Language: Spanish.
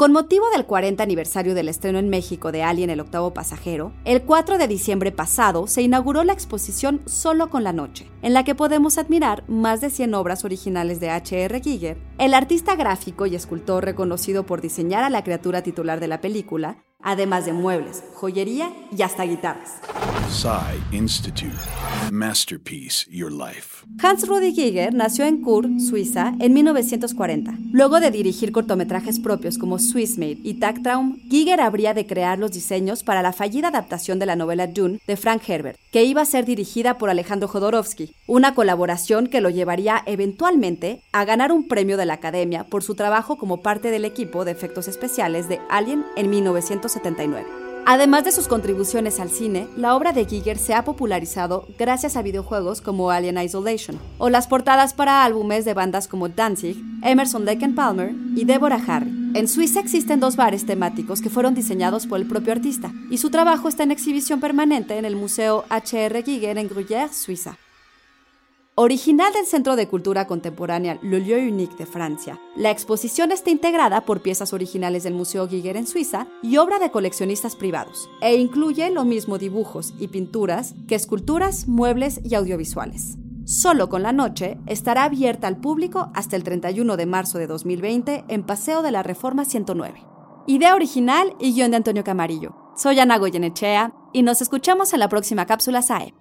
Con motivo del 40 aniversario del estreno en México de Alien el octavo pasajero, el 4 de diciembre pasado se inauguró la exposición Solo con la Noche, en la que podemos admirar más de 100 obras originales de H.R. Giger, el artista gráfico y escultor reconocido por diseñar a la criatura titular de la película, además de muebles, joyería y hasta guitarras. Institute. Masterpiece Your Life. Hans Rudi Giger nació en Chur, Suiza, en 1940. Luego de dirigir cortometrajes propios como Swissmade y Tagtraum, Giger habría de crear los diseños para la fallida adaptación de la novela Dune de Frank Herbert, que iba a ser dirigida por Alejandro Jodorowsky, una colaboración que lo llevaría eventualmente a ganar un premio de la Academia por su trabajo como parte del equipo de efectos especiales de Alien en 1979. Además de sus contribuciones al cine, la obra de Giger se ha popularizado gracias a videojuegos como Alien Isolation o las portadas para álbumes de bandas como Danzig, Emerson Lake Palmer y Deborah Harry. En Suiza existen dos bares temáticos que fueron diseñados por el propio artista y su trabajo está en exhibición permanente en el Museo H.R. Giger en Gruyère, Suiza. Original del Centro de Cultura Contemporánea Le Lieu Unique de Francia, la exposición está integrada por piezas originales del Museo Giger en Suiza y obra de coleccionistas privados, e incluye lo mismo dibujos y pinturas que esculturas, muebles y audiovisuales. Solo con la noche estará abierta al público hasta el 31 de marzo de 2020 en Paseo de la Reforma 109. Idea original y guion de Antonio Camarillo. Soy Ana Goyenechea y nos escuchamos en la próxima cápsula SAE.